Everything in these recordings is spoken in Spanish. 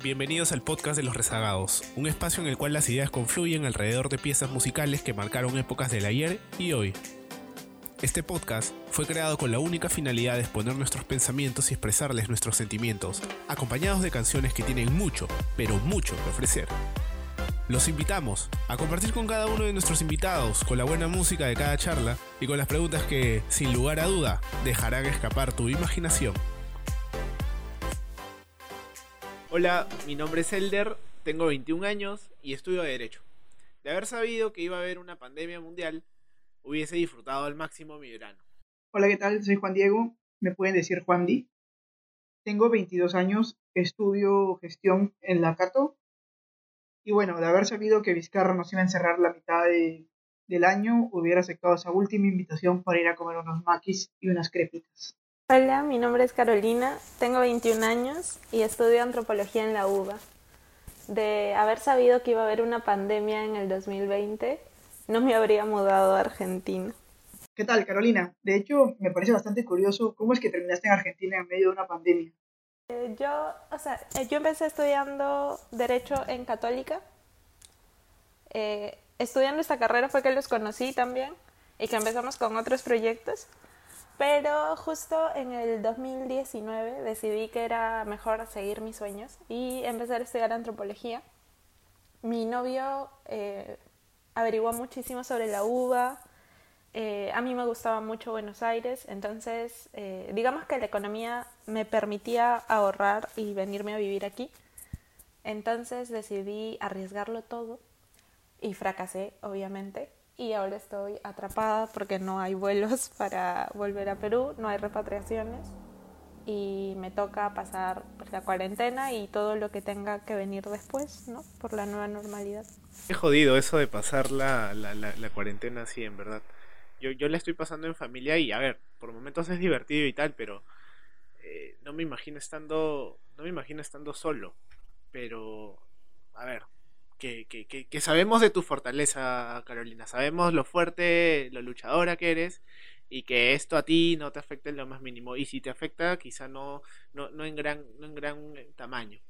Bienvenidos al podcast de los rezagados, un espacio en el cual las ideas confluyen alrededor de piezas musicales que marcaron épocas del ayer y hoy. Este podcast fue creado con la única finalidad de exponer nuestros pensamientos y expresarles nuestros sentimientos, acompañados de canciones que tienen mucho, pero mucho que ofrecer. Los invitamos a compartir con cada uno de nuestros invitados, con la buena música de cada charla y con las preguntas que, sin lugar a duda, dejarán escapar tu imaginación. Hola, mi nombre es Elder, tengo 21 años y estudio Derecho. De haber sabido que iba a haber una pandemia mundial, hubiese disfrutado al máximo mi verano. Hola, ¿qué tal? Soy Juan Diego, me pueden decir Juan Di. Tengo 22 años, estudio gestión en la Cato. Y bueno, de haber sabido que Vizcarra nos iba a encerrar la mitad del año, hubiera aceptado esa última invitación para ir a comer unos maquis y unas crepitas. Hola, mi nombre es Carolina, tengo 21 años y estudio antropología en la UBA. De haber sabido que iba a haber una pandemia en el 2020, no me habría mudado a Argentina. ¿Qué tal, Carolina? De hecho, me parece bastante curioso cómo es que terminaste en Argentina en medio de una pandemia. Eh, yo, o sea, eh, yo empecé estudiando Derecho en Católica. Eh, estudiando esta carrera fue que los conocí también y que empezamos con otros proyectos. Pero justo en el 2019 decidí que era mejor seguir mis sueños y empezar a estudiar antropología. Mi novio eh, averiguó muchísimo sobre la uva. Eh, a mí me gustaba mucho Buenos Aires, entonces eh, digamos que la economía me permitía ahorrar y venirme a vivir aquí. Entonces decidí arriesgarlo todo y fracasé, obviamente y ahora estoy atrapada porque no hay vuelos para volver a Perú, no hay repatriaciones y me toca pasar la cuarentena y todo lo que tenga que venir después, ¿no? Por la nueva normalidad. Qué jodido eso de pasar la, la, la, cuarentena así, en verdad. Yo, yo la estoy pasando en familia y, a ver, por momentos es divertido y tal, pero eh, no me imagino estando, no me imagino estando solo. Pero, a ver, que, que, que, sabemos de tu fortaleza, Carolina. Sabemos lo fuerte, lo luchadora que eres y que esto a ti no te afecta en lo más mínimo. Y si te afecta, quizá no, no, no, en, gran, no en gran tamaño.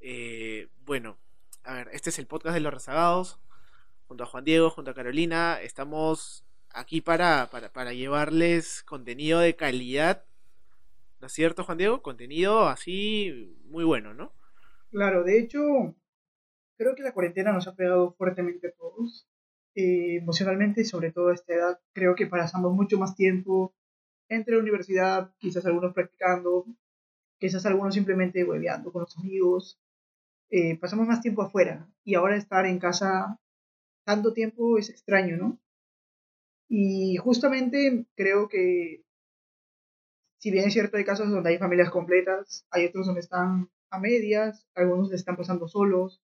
Eh, bueno, a ver, este es el podcast de los rezagados. Junto a Juan Diego, junto a Carolina, estamos aquí para, para, para llevarles contenido de calidad. ¿No es cierto, Juan Diego? Contenido así muy bueno, ¿no? Claro, de hecho, Creo que la cuarentena nos ha pegado fuertemente a todos, eh, emocionalmente, sobre todo a esta edad. Creo que pasamos mucho más tiempo entre la universidad, quizás algunos practicando, quizás algunos simplemente hueveando con los amigos. Eh, pasamos más tiempo afuera y ahora estar en casa tanto tiempo es extraño, ¿no? Y justamente creo que, si bien es cierto, hay casos donde hay familias completas, hay otros donde están a medias, algunos están pasando solos,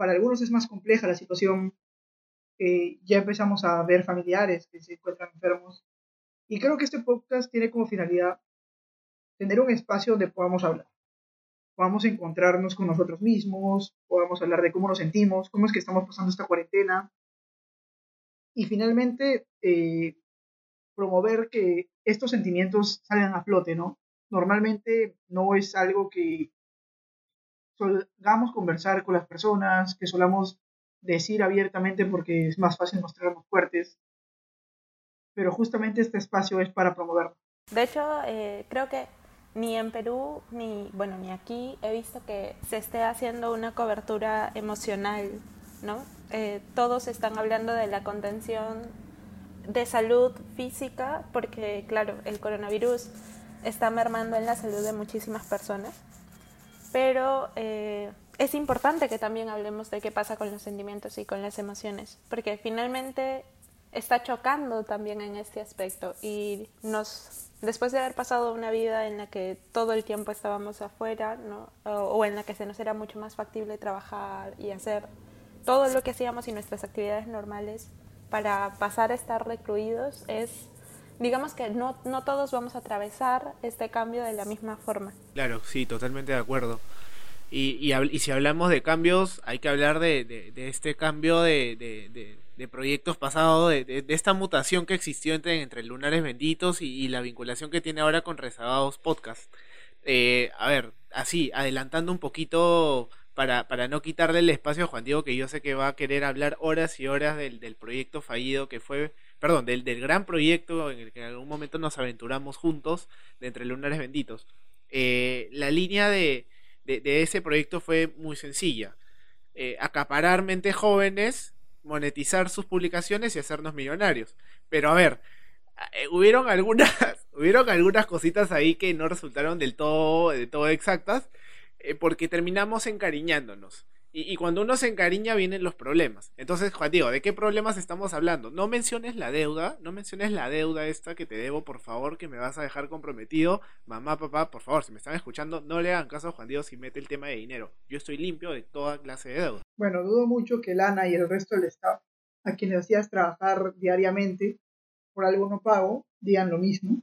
para algunos es más compleja la situación. ya empezamos a ver familiares que se encuentran enfermos. Y creo que este podcast tiene como finalidad tener un espacio donde podamos hablar. Podamos encontrarnos con nosotros mismos, podamos hablar de cómo nos sentimos, cómo es que estamos pasando esta cuarentena. Y finalmente, eh, promover que estos sentimientos salgan a flote, ¿no? Normalmente no es algo que solamos conversar con las personas, que solamos decir abiertamente porque es más fácil mostrarnos fuertes. Pero justamente este espacio es para promoverlo. De hecho, eh, creo que ni en Perú, ni, bueno, ni aquí he visto que se esté haciendo una cobertura emocional, ¿no? Eh, todos están hablando de la contención de salud física porque, claro, el coronavirus está mermando en la salud de muchísimas personas pero eh, es importante que también hablemos de qué pasa con los sentimientos y con las emociones, porque finalmente está chocando también en este aspecto y nos después de haber pasado una vida en la que todo el tiempo estábamos afuera, ¿no? o, en la que se nos era mucho más factible trabajar y hacer todo lo que hacíamos y nuestras actividades normales para pasar a estar recluidos es digamos que no, no todos vamos a atravesar este cambio de la misma forma. Claro, sí, totalmente de acuerdo. Y, y, si hablamos de cambios, hay que hablar de, de, este cambio de, de proyectos pasados, de, esta mutación que existió entre, entre Lunares Benditos y, y, la vinculación que tiene ahora con Rezagados Podcast. Eh, a ver, así, adelantando un poquito para, para no quitarle el espacio a Juan Diego, que yo sé que va a querer hablar horas y horas del, del proyecto fallido que fue, perdón, del, del, gran proyecto en el que en algún momento nos aventuramos juntos de Entre Lunares Benditos. Eh, la línea de, de, ese proyecto fue muy sencilla. Eh, acaparar mentes jóvenes, monetizar sus publicaciones y hacernos millonarios. Pero a ver, eh, hubieron algunas, hubieron algunas cositas ahí que no resultaron del todo, de todo exactas, eh, porque terminamos encariñándonos. Y, cuando uno se encariña vienen los problemas. Entonces, Juan Diego, ¿de qué problemas estamos hablando? No menciones la deuda, no menciones la deuda esta que te debo, por favor, que me vas a dejar comprometido. Mamá, papá, por favor, si me están escuchando, no le hagan caso a Juan Diego si mete el tema de dinero. Yo estoy limpio de toda clase de deuda. Bueno, dudo mucho que Lana y el resto del staff, a quienes hacías trabajar diariamente por algo no pago, digan lo mismo.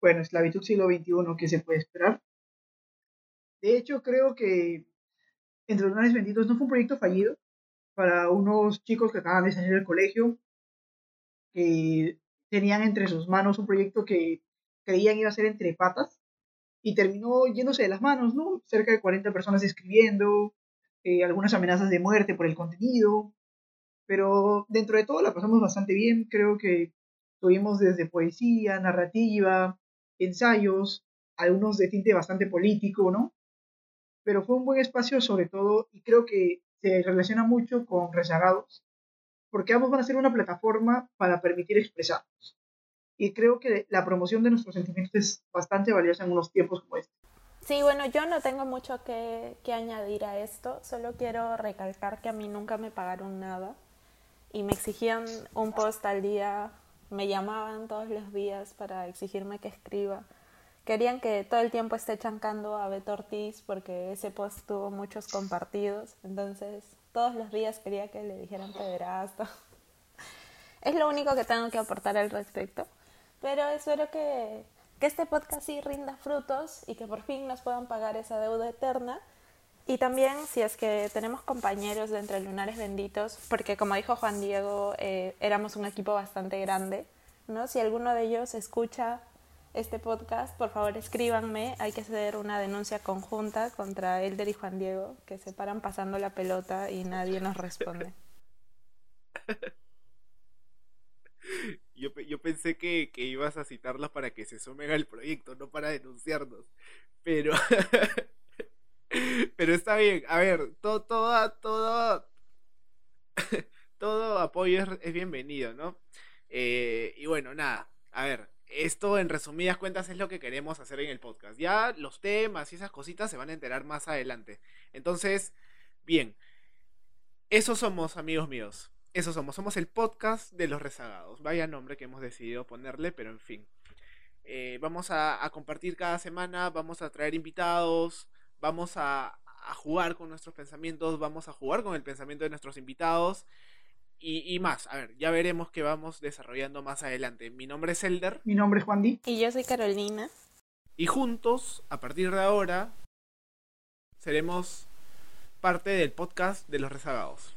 Bueno, esclavitud siglo XXI, ¿qué se puede esperar? De hecho, creo que entre los Lunares Benditos no fue un proyecto fallido para unos chicos que acaban de salir del colegio, que tenían entre sus manos un proyecto que creían iba a ser entre patas y terminó yéndose de las manos, ¿no? Cerca de 40 personas escribiendo, eh, algunas amenazas de muerte por el contenido, pero dentro de todo la pasamos bastante bien, creo que tuvimos desde poesía, narrativa, ensayos, algunos de tinte bastante político, ¿no? Pero fue un buen espacio sobre todo y creo que se relaciona mucho con rezagados, porque ambos van a ser una plataforma para permitir expresarnos. Y creo que la promoción de nuestros sentimientos es bastante valiosa en unos tiempos como este. Sí, bueno, yo no tengo mucho que, que añadir a esto, solo quiero recalcar que a mí nunca me pagaron nada y me exigían un post al día, me llamaban todos los días para exigirme que escriba querían que todo el tiempo esté chancando a Beto Ortiz porque ese post tuvo muchos compartidos. Entonces, todos los días quería que le dijeran pederasta. Es lo único que tengo que aportar al respecto. Pero espero que, que este podcast sí rinda frutos y que por fin nos puedan pagar esa deuda eterna. Y también, si es que tenemos compañeros de Entre Lunares Benditos, porque como dijo Juan Diego, eh, éramos un equipo bastante grande, ¿no? Si alguno de ellos escucha este podcast, por favor escríbanme. Hay que hacer una denuncia conjunta contra Elder y Juan Diego, que se paran pasando la pelota y nadie nos responde. Yo, yo pensé que, que, ibas a citarlos para que se sumen al proyecto, no para denunciarnos. Pero. pero está bien. A ver, todo, todo, todo. todo apoyo es, es bienvenido, ¿no? Eh, y bueno, nada. A ver, esto en resumidas cuentas es lo que queremos hacer en el podcast. Ya los temas y esas cositas se van a enterar más adelante. Entonces, bien, esos somos, amigos míos. Esos somos. Somos el podcast de los rezagados. Vaya nombre que hemos decidido ponerle, pero en fin. Eh, vamos a, compartir cada semana, vamos a traer invitados, vamos a jugar con nuestros pensamientos, vamos a jugar con el pensamiento de nuestros invitados y, y, más. A ver, ya veremos qué vamos desarrollando más adelante. Mi nombre es Elder. Mi nombre es Juan Di. Y yo soy Carolina. Y juntos, a partir de ahora, seremos parte del podcast de los rezagados.